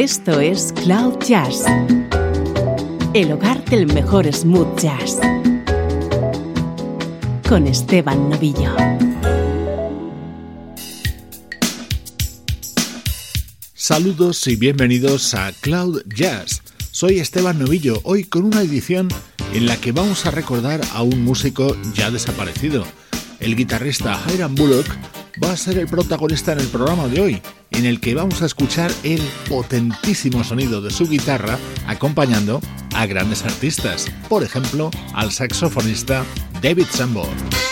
Esto es Cloud Jazz, el hogar del mejor smooth jazz, con Esteban Novillo. Saludos y bienvenidos a Cloud Jazz. Soy Esteban Novillo, hoy con una edición en la que vamos a recordar a un músico ya desaparecido. El guitarrista Hiram Bullock va a ser el protagonista en el programa de hoy, en el que vamos a escuchar el potentísimo sonido de su guitarra acompañando a grandes artistas, por ejemplo al saxofonista David Sanborn.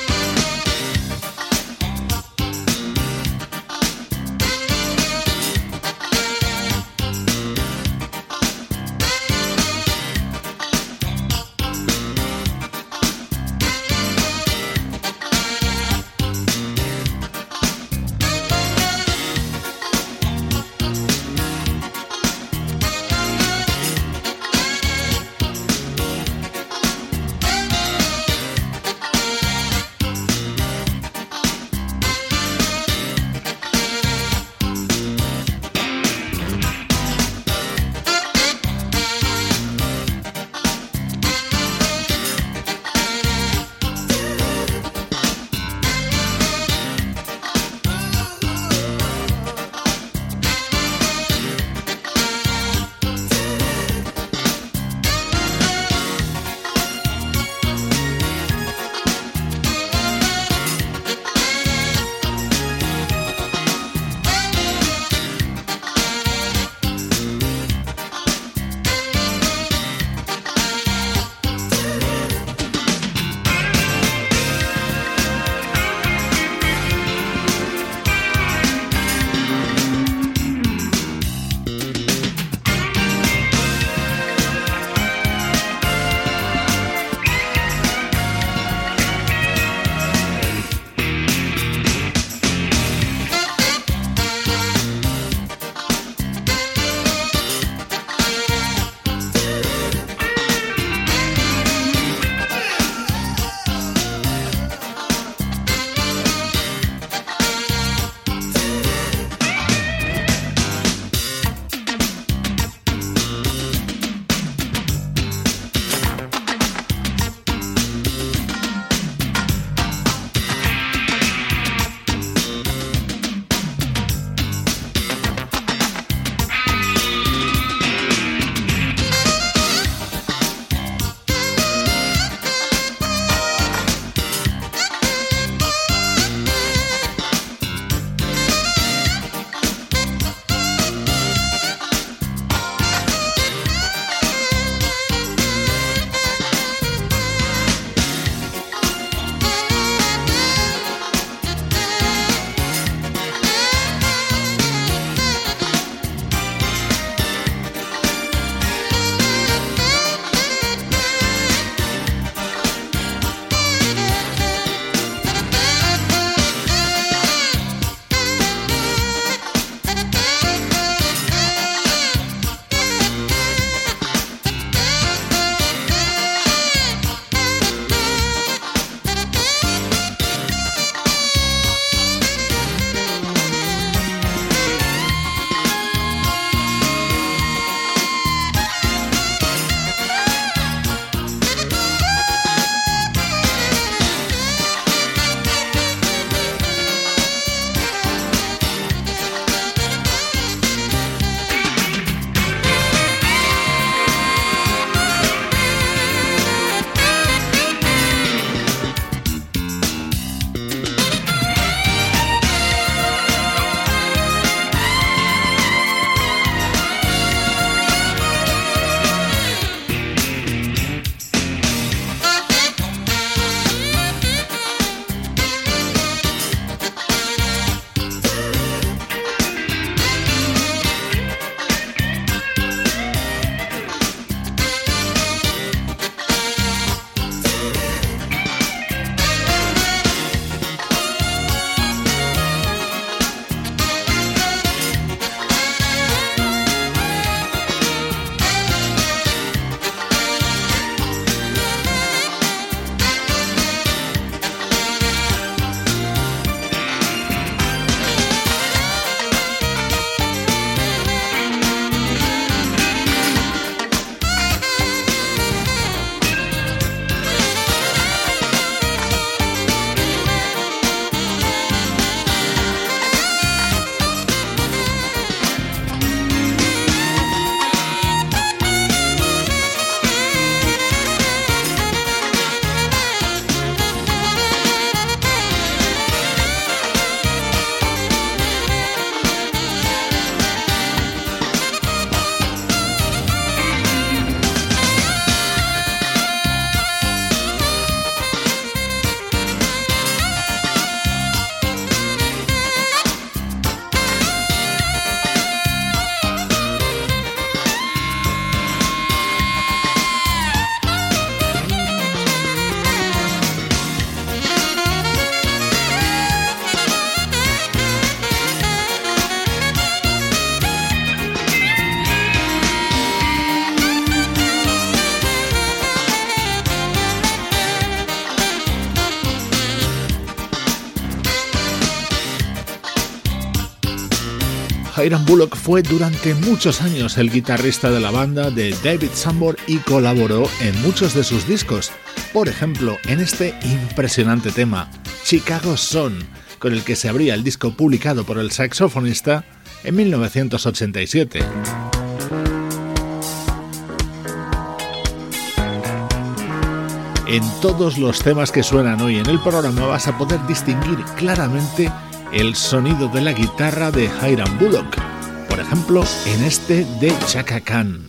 Hiram Bullock fue durante muchos años el guitarrista de la banda de David Sambor y colaboró en muchos de sus discos. Por ejemplo, en este impresionante tema, Chicago Son, con el que se abría el disco publicado por el saxofonista en 1987. En todos los temas que suenan hoy en el programa vas a poder distinguir claramente el sonido de la guitarra de Hiram Bullock, por ejemplo en este de Chaka Khan.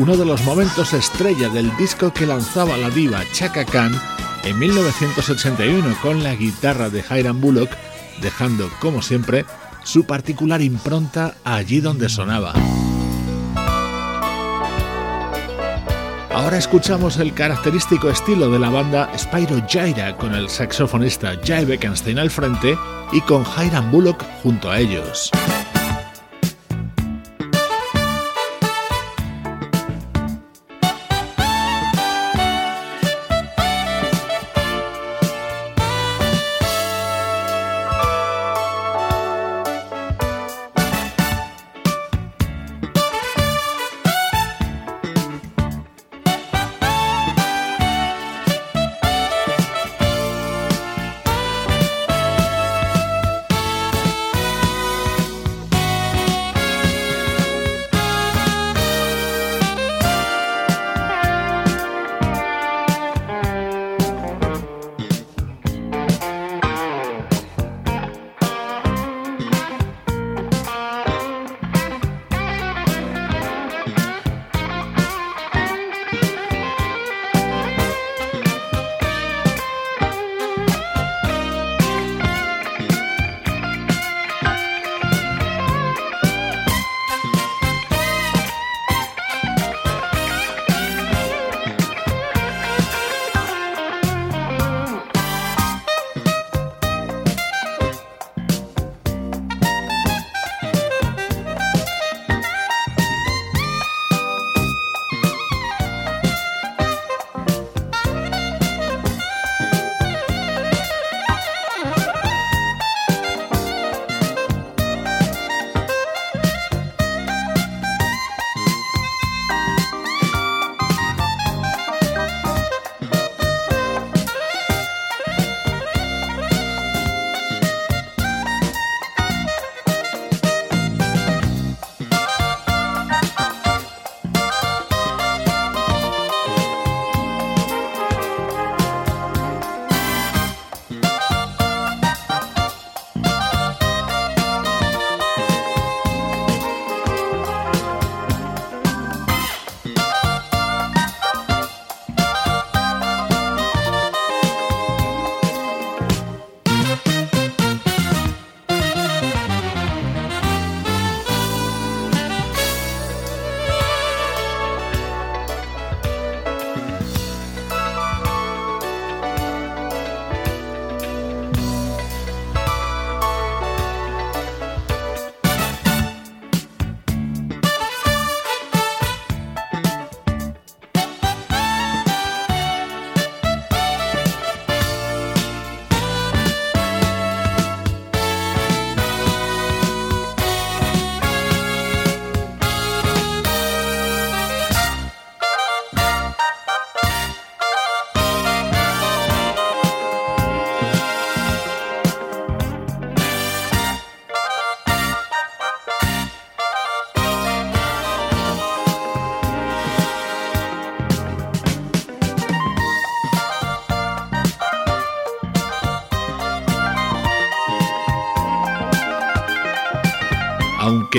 Uno de los momentos estrella del disco que lanzaba la diva Chaka Khan en 1981 con la guitarra de Hiram Bullock, dejando, como siempre, su particular impronta allí donde sonaba. Ahora escuchamos el característico estilo de la banda Spyro Gyra con el saxofonista Jay Beckenstein al frente y con Hiram Bullock junto a ellos.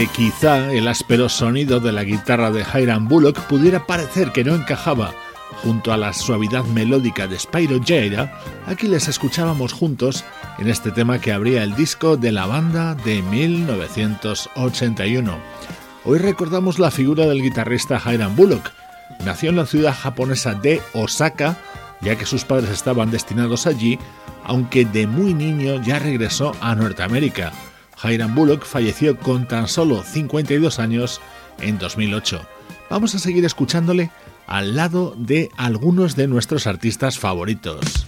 Quizá el áspero sonido de la guitarra de Hiram Bullock pudiera parecer que no encajaba junto a la suavidad melódica de Spyro Gyra, aquí les escuchábamos juntos en este tema que abría el disco de la banda de 1981. Hoy recordamos la figura del guitarrista Hiram Bullock. Nació en la ciudad japonesa de Osaka, ya que sus padres estaban destinados allí, aunque de muy niño ya regresó a Norteamérica. Hiram Bullock falleció con tan solo 52 años en 2008. Vamos a seguir escuchándole al lado de algunos de nuestros artistas favoritos.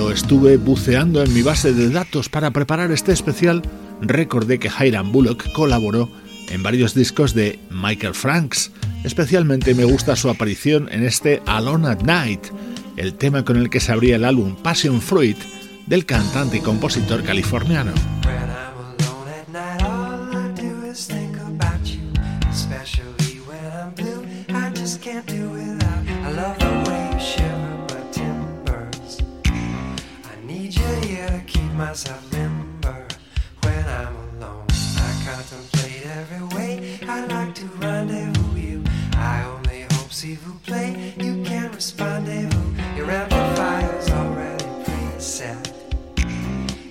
Cuando estuve buceando en mi base de datos para preparar este especial, recordé que Hiram Bullock colaboró en varios discos de Michael Franks. Especialmente me gusta su aparición en este Alone at Night, el tema con el que se abría el álbum Passion Fruit del cantante y compositor californiano. as I remember when I'm alone. I contemplate every way I'd like to rendezvous you. I only hope, see vous play, you can respond vous. Your amplifier's already preset.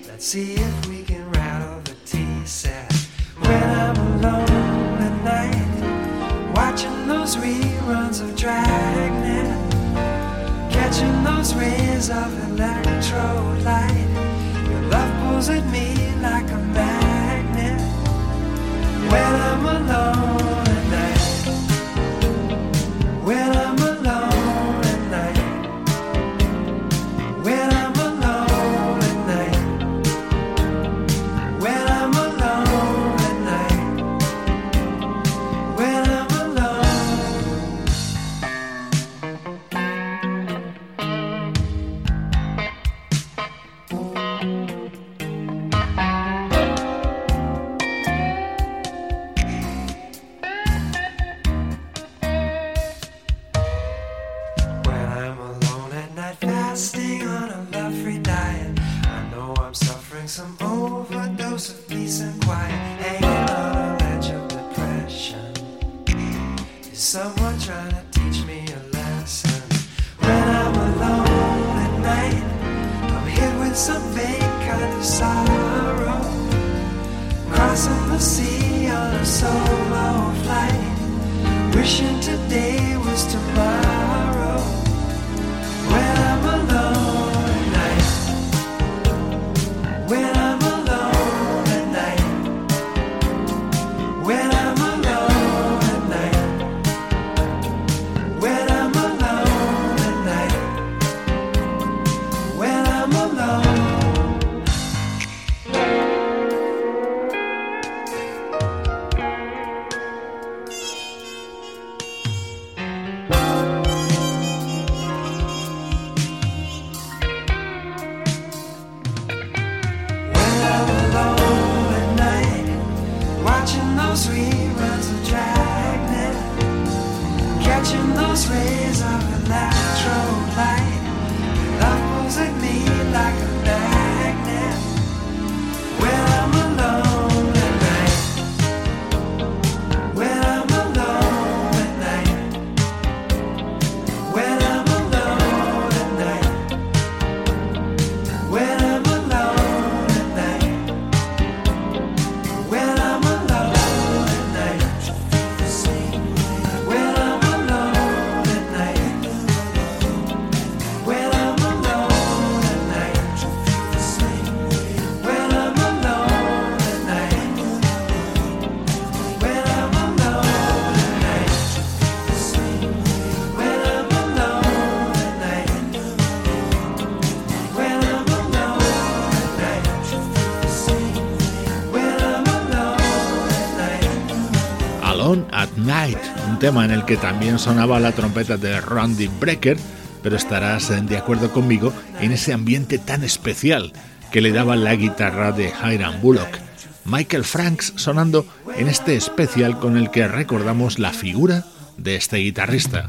Let's see if we can rattle the T set. When I'm alone at night, watching those reruns of Dragnet, catching those rays of electro light. Pulls at me like a magnet. When I'm alone tema en el que también sonaba la trompeta de Randy Brecker, pero estarás de acuerdo conmigo en ese ambiente tan especial que le daba la guitarra de Hiram Bullock. Michael Franks sonando en este especial con el que recordamos la figura de este guitarrista.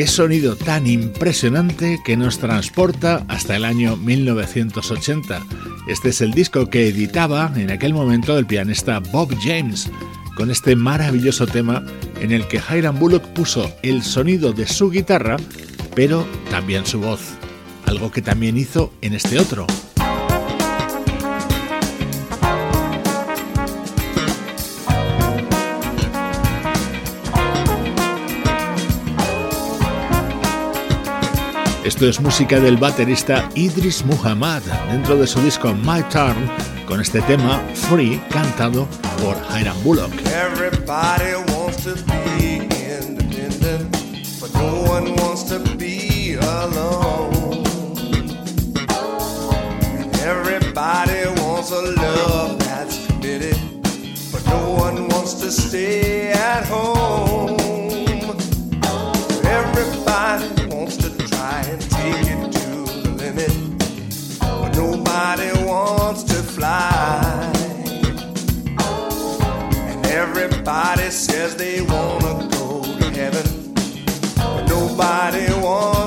Qué sonido tan impresionante que nos transporta hasta el año 1980. Este es el disco que editaba en aquel momento el pianista Bob James, con este maravilloso tema en el que Hiram Bullock puso el sonido de su guitarra, pero también su voz, algo que también hizo en este otro. Esto es música del baterista Idris Muhammad dentro de su disco My Turn con este tema Free cantado por Hiram Bullock. Everybody wants to be independent, but no one wants to be alone. everybody wants a love that's committed, but no one wants to stay at home. Everybody says they wanna go to heaven. But nobody wants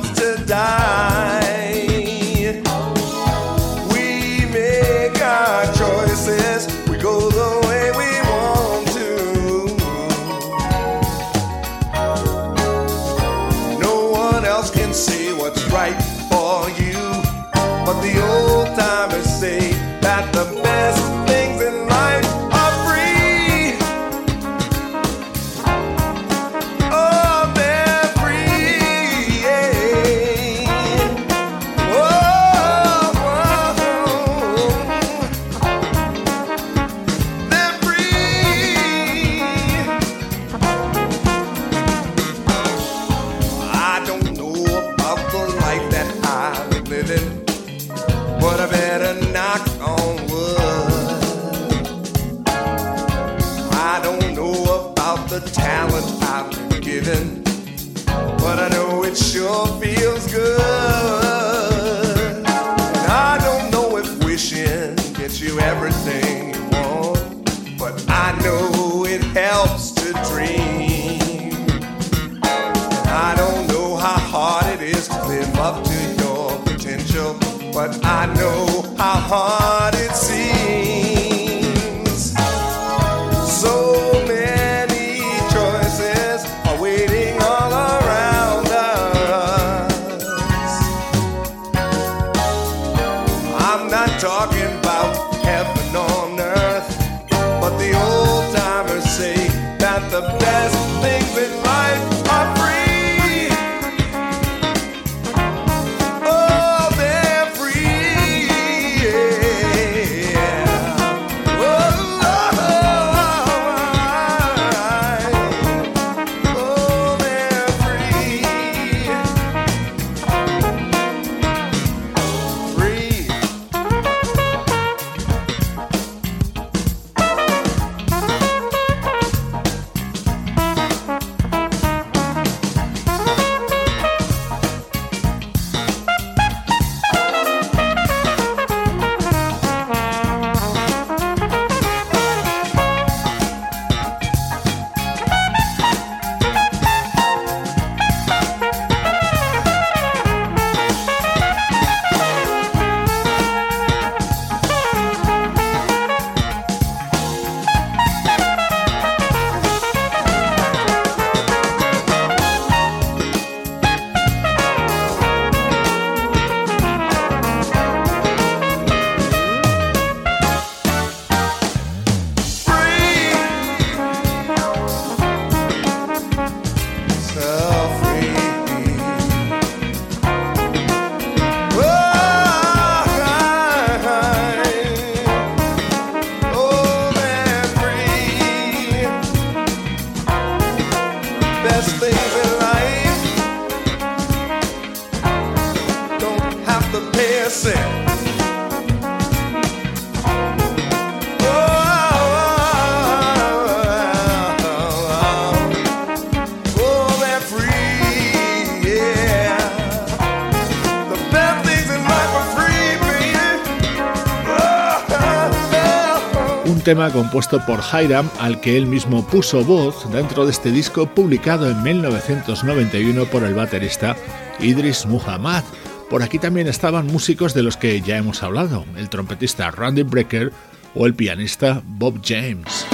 tema compuesto por Hiram al que él mismo puso voz dentro de este disco publicado en 1991 por el baterista Idris Muhammad. Por aquí también estaban músicos de los que ya hemos hablado, el trompetista Randy Brecker o el pianista Bob James.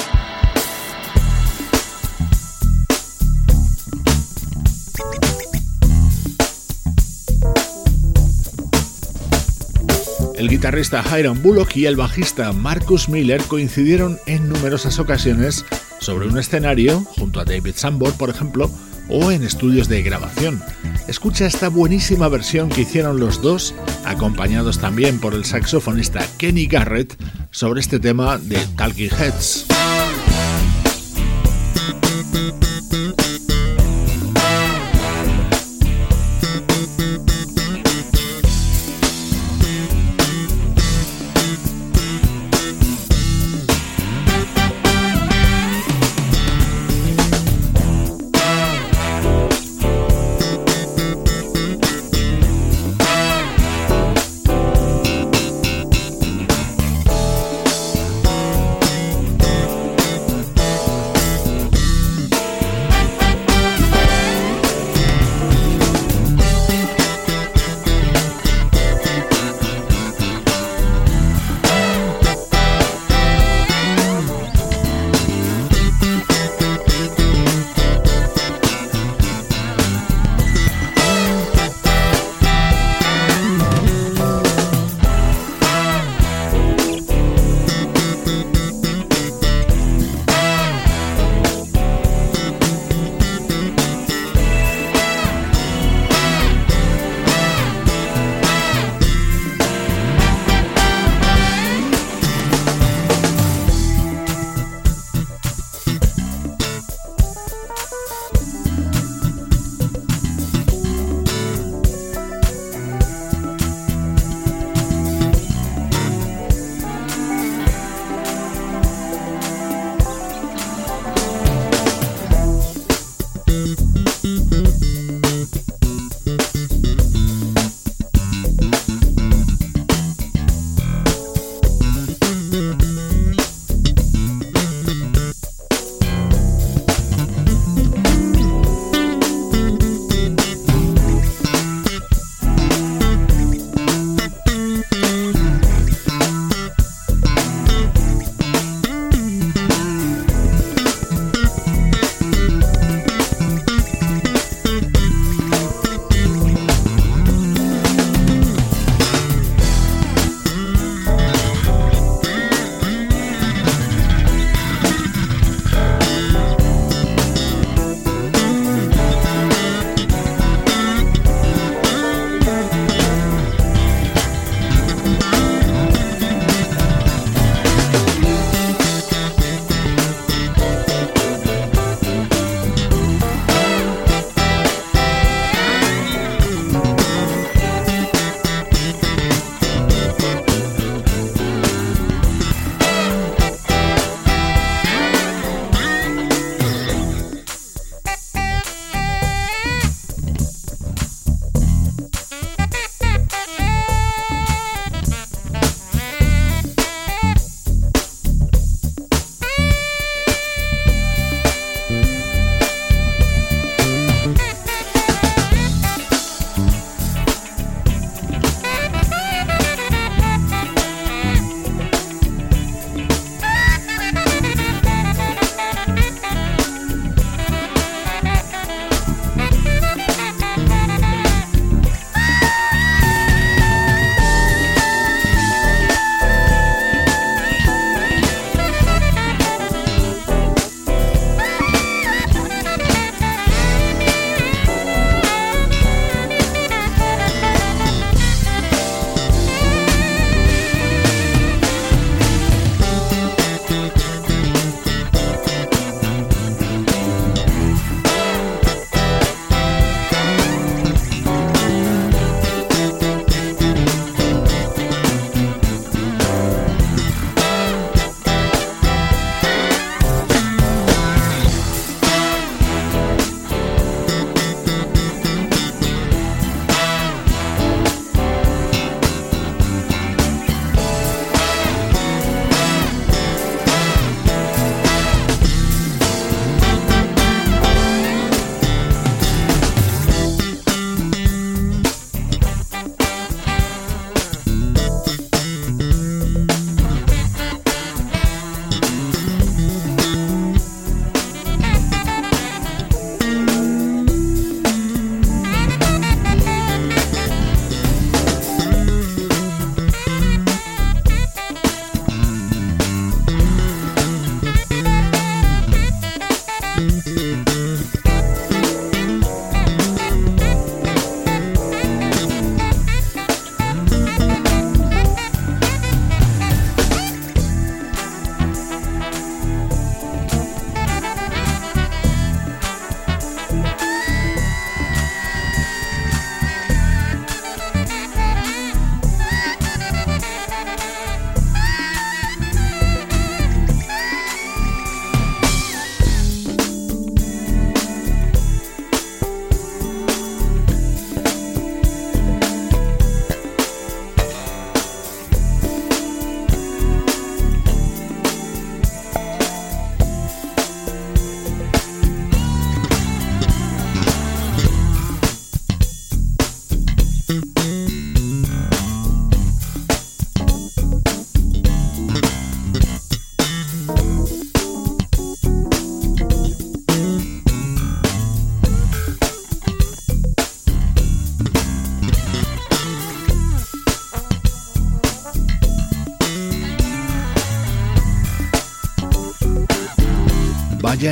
El guitarrista Hiram Bullock y el bajista Marcus Miller coincidieron en numerosas ocasiones sobre un escenario, junto a David Sambor, por ejemplo, o en estudios de grabación. Escucha esta buenísima versión que hicieron los dos, acompañados también por el saxofonista Kenny Garrett, sobre este tema de Talking Heads.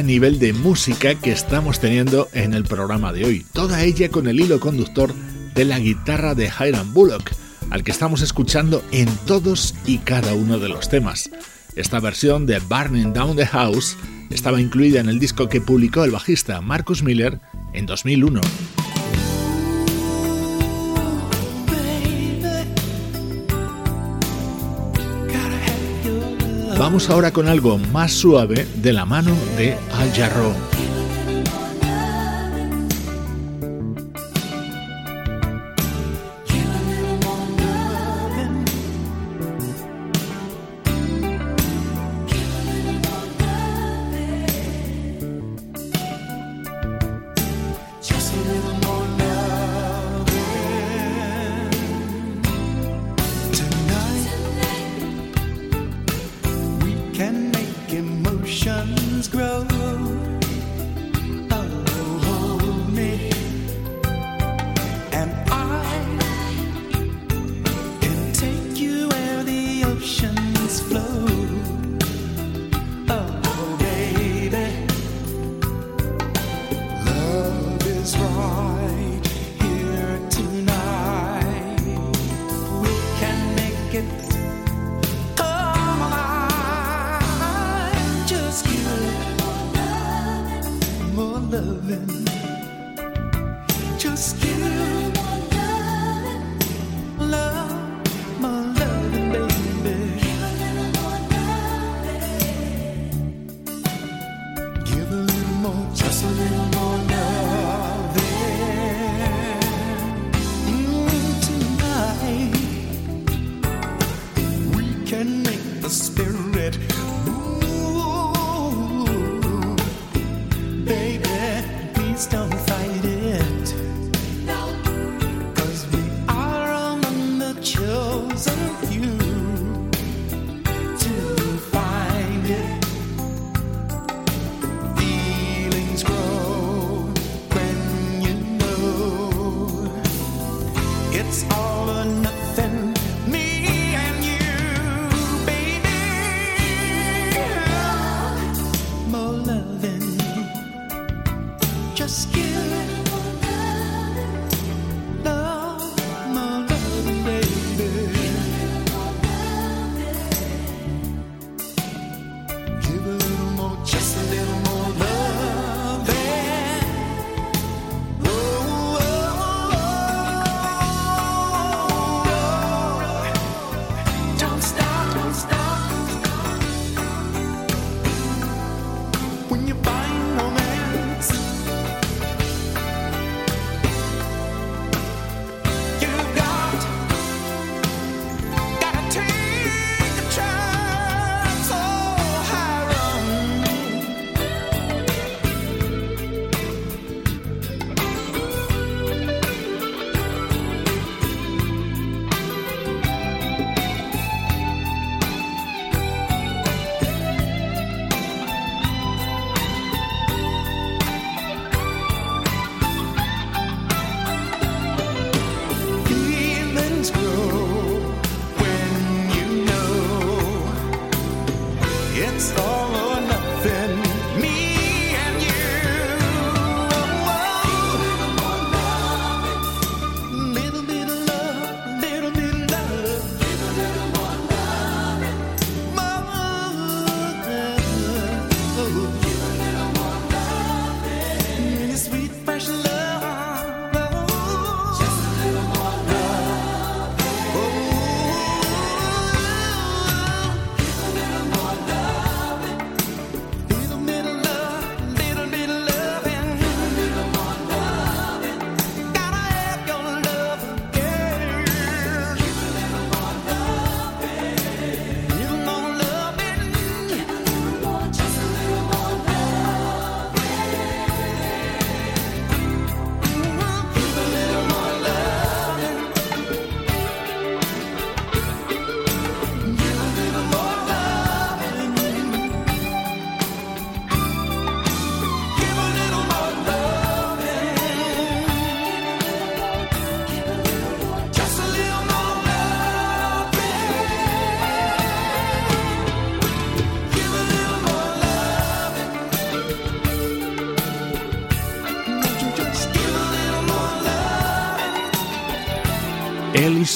Nivel de música que estamos teniendo en el programa de hoy, toda ella con el hilo conductor de la guitarra de Hiram Bullock, al que estamos escuchando en todos y cada uno de los temas. Esta versión de Burning Down the House estaba incluida en el disco que publicó el bajista Marcus Miller en 2001. Vamos ahora con algo más suave de la mano de Al Jarreau.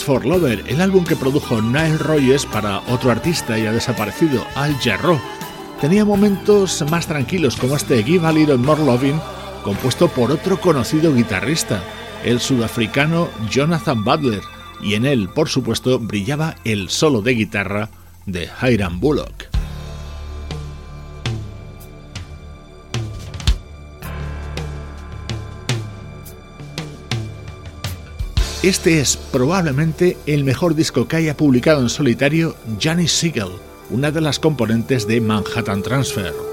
For Lover, el álbum que produjo Nile Rogers para otro artista ya desaparecido, Al Jarreau. Tenía momentos más tranquilos como este Give a Little More Loving, compuesto por otro conocido guitarrista, el sudafricano Jonathan Butler, y en él, por supuesto, brillaba el solo de guitarra de Hiram Bullock. Este es probablemente el mejor disco que haya publicado en solitario Janis Siegel, una de las componentes de Manhattan Transfer.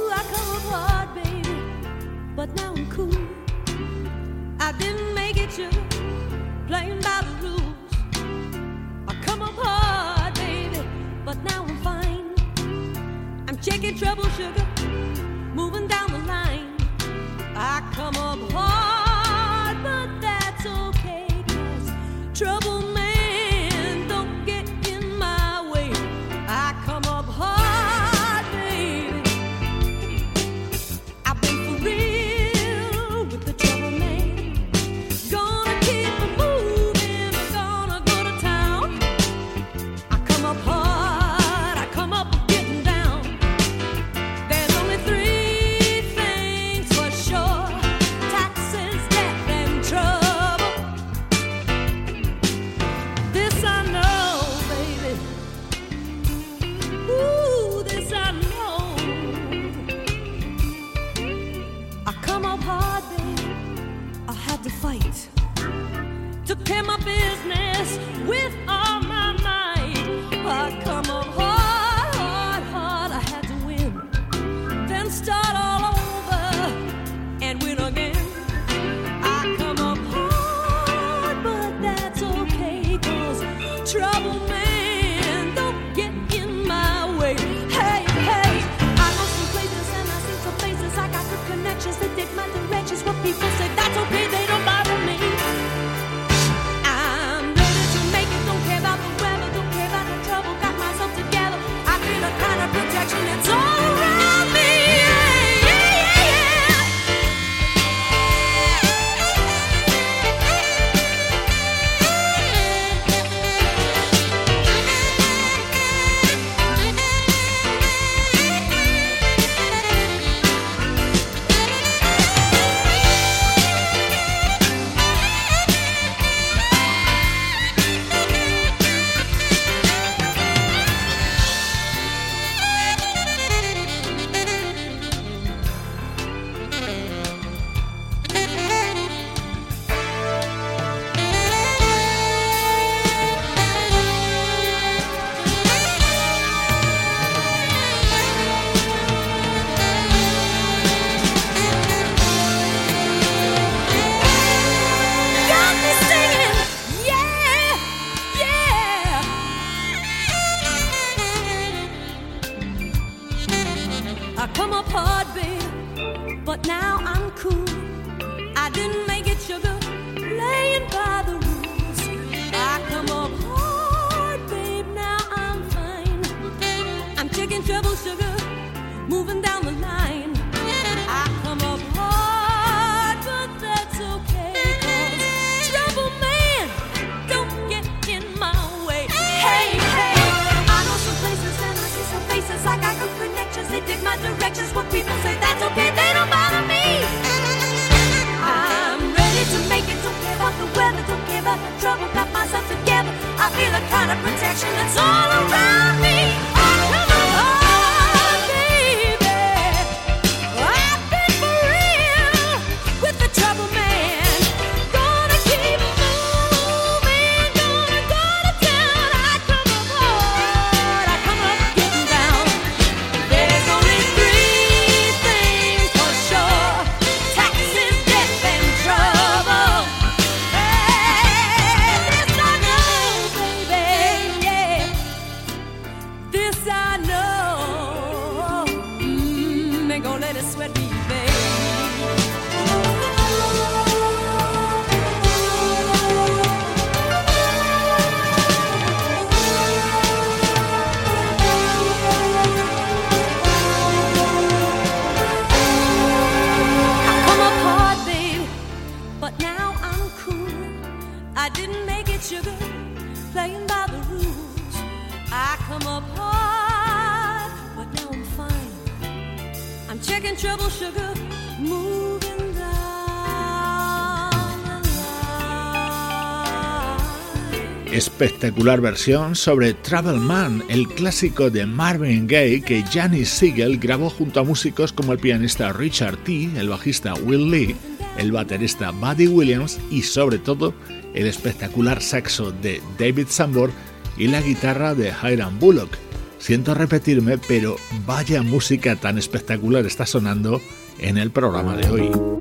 Espectacular versión sobre Travel Man, el clásico de Marvin Gaye que Janis Siegel grabó junto a músicos como el pianista Richard T., el bajista Will Lee, el baterista Buddy Williams y sobre todo el espectacular saxo de David Sambor y la guitarra de Hiram Bullock. Siento repetirme, pero vaya música tan espectacular está sonando en el programa de hoy.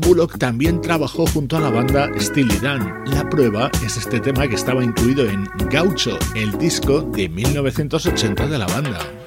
Bullock también trabajó junto a la banda Steely Dan. La prueba es este tema que estaba incluido en Gaucho, el disco de 1980 de la banda.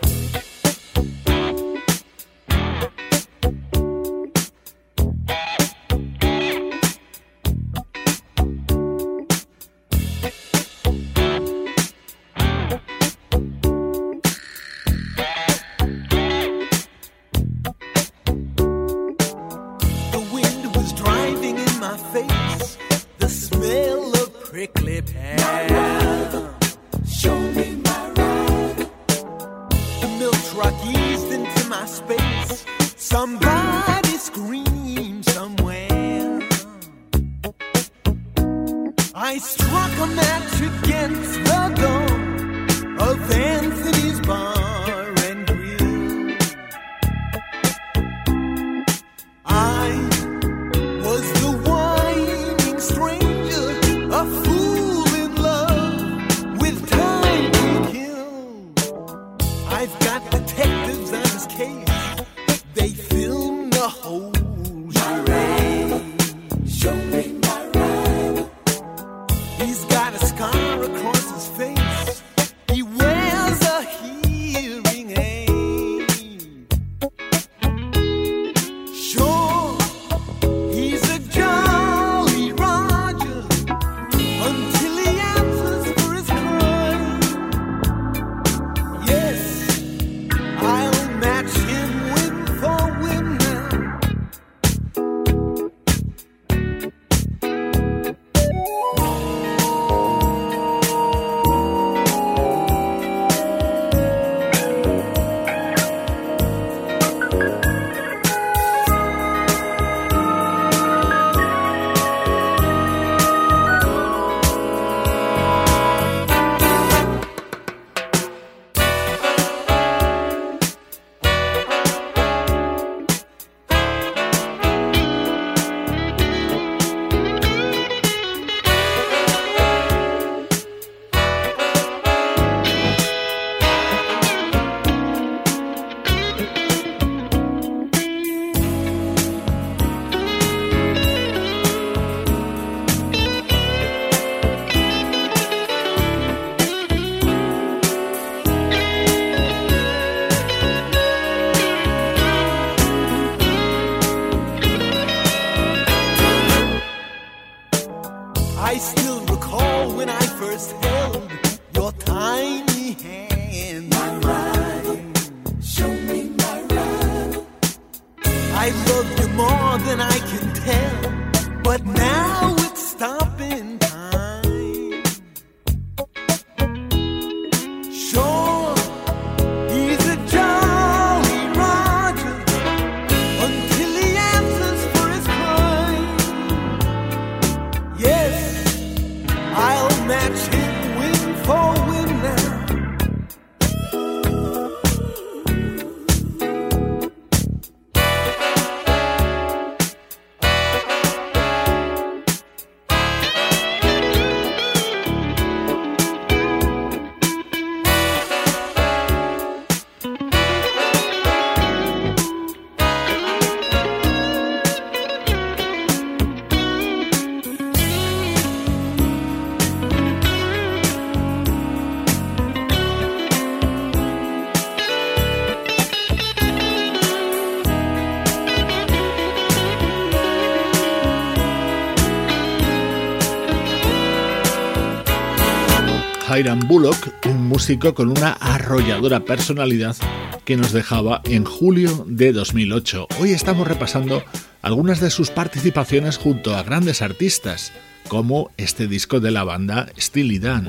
Hiram Bullock, un músico con una arrolladora personalidad que nos dejaba en julio de 2008. Hoy estamos repasando algunas de sus participaciones junto a grandes artistas, como este disco de la banda Steely Dan.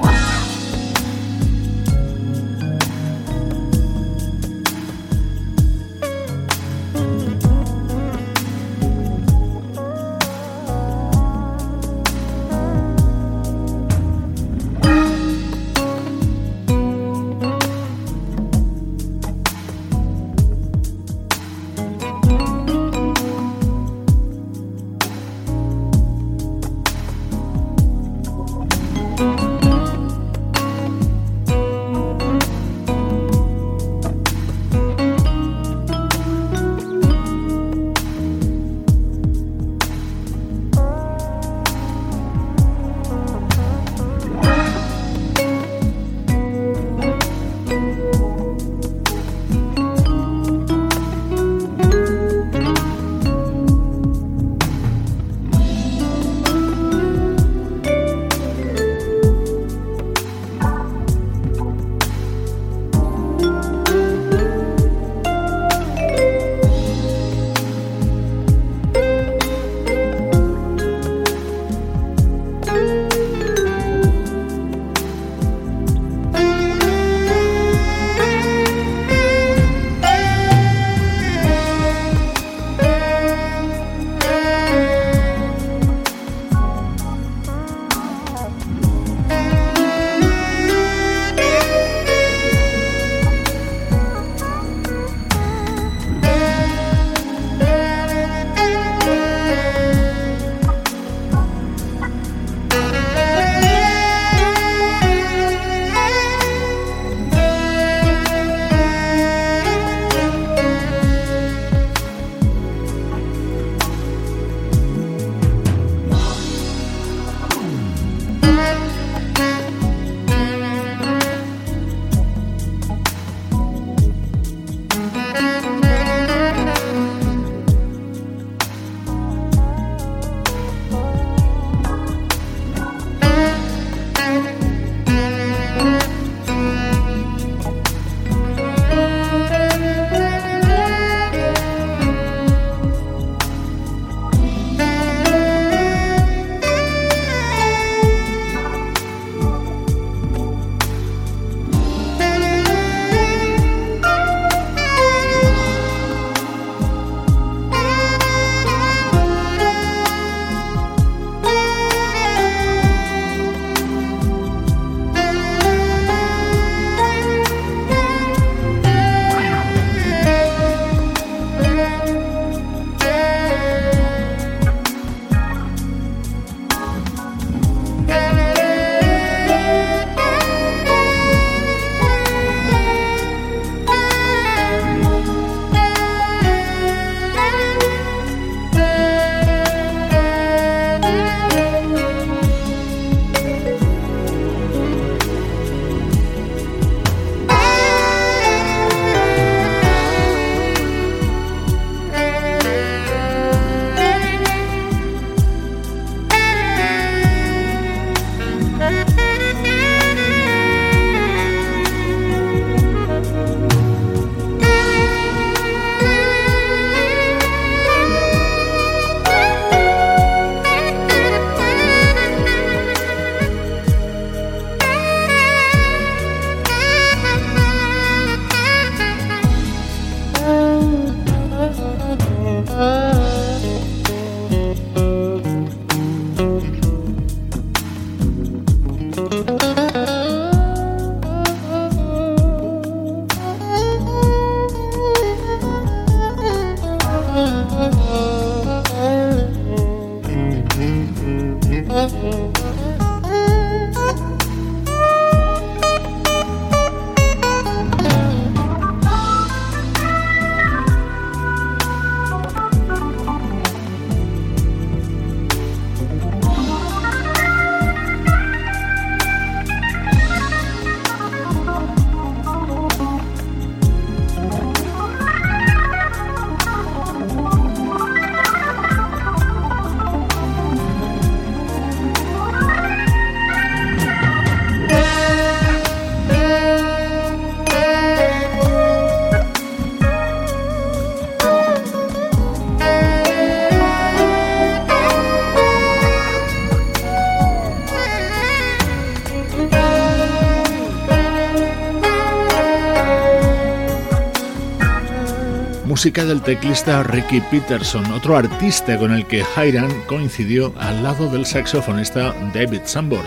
Del teclista Ricky Peterson, otro artista con el que Hiram coincidió al lado del saxofonista David Sambor.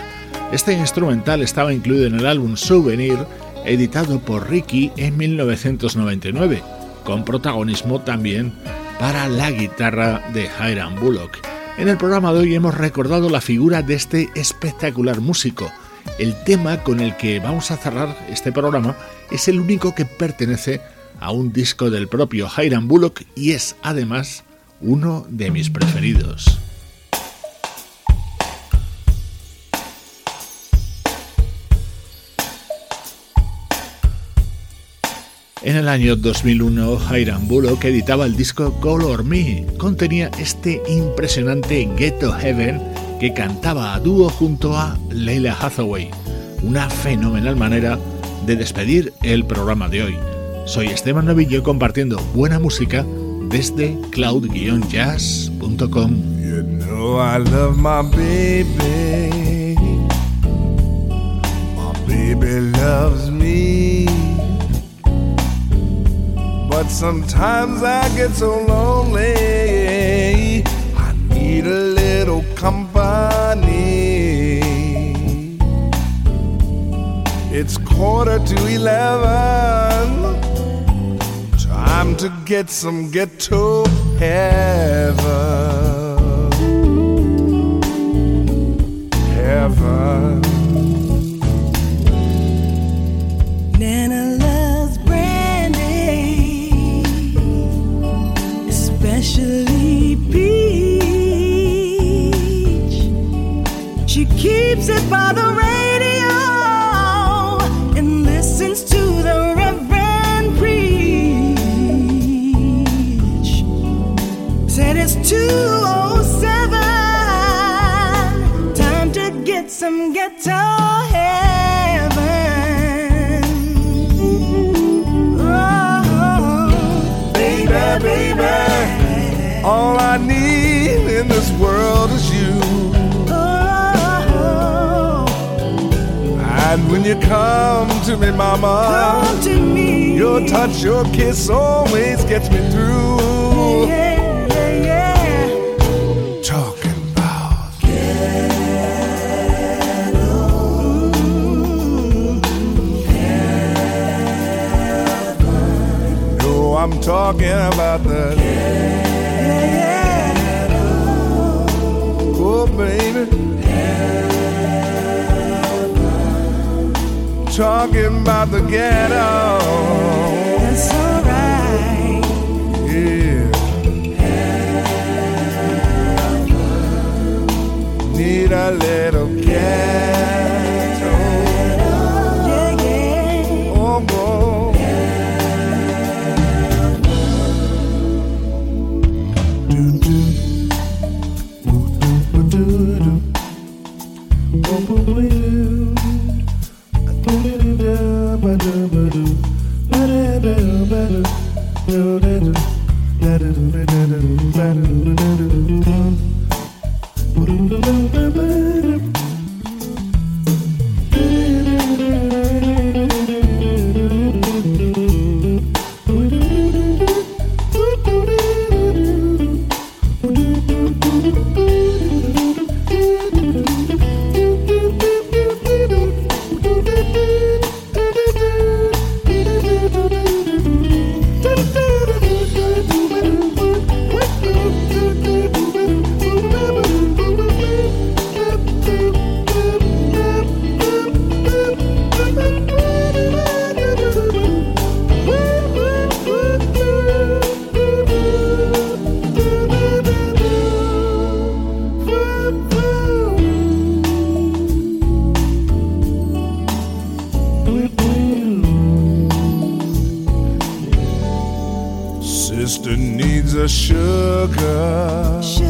Este instrumental estaba incluido en el álbum Souvenir, editado por Ricky en 1999, con protagonismo también para la guitarra de Hiram Bullock. En el programa de hoy hemos recordado la figura de este espectacular músico. El tema con el que vamos a cerrar este programa es el único que pertenece a un disco del propio Hiram Bullock y es además uno de mis preferidos. En el año 2001, Hiram Bullock editaba el disco Color Me. Contenía este impresionante Ghetto Heaven que cantaba a dúo junto a Leila Hathaway. Una fenomenal manera de despedir el programa de hoy. Soy Esteban Novillo compartiendo buena música desde cloud-jazz.com. You know I love my baby. My baby loves me. But sometimes I get so lonely. I need a little company. It's quarter to eleven. Time to get some ghetto heaven. Heaven. Nana loves brandy, especially peach. She keeps it by the radio when you come to me, mama, come to me. your touch, your kiss always gets me through. Yeah, yeah, yeah. Talking about No, I'm talking about the Oh, Talking about the ghetto. That's alright. Yeah. Need a little Sister needs a sugar Should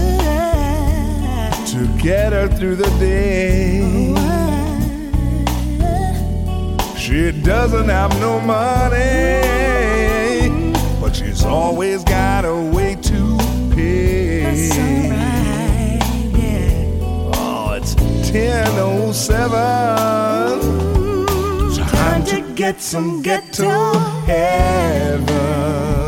to get her through the day. She doesn't have no money, but she's always got a way to pay. Yeah. Oh, it's 1007. Time to get some ghetto heaven.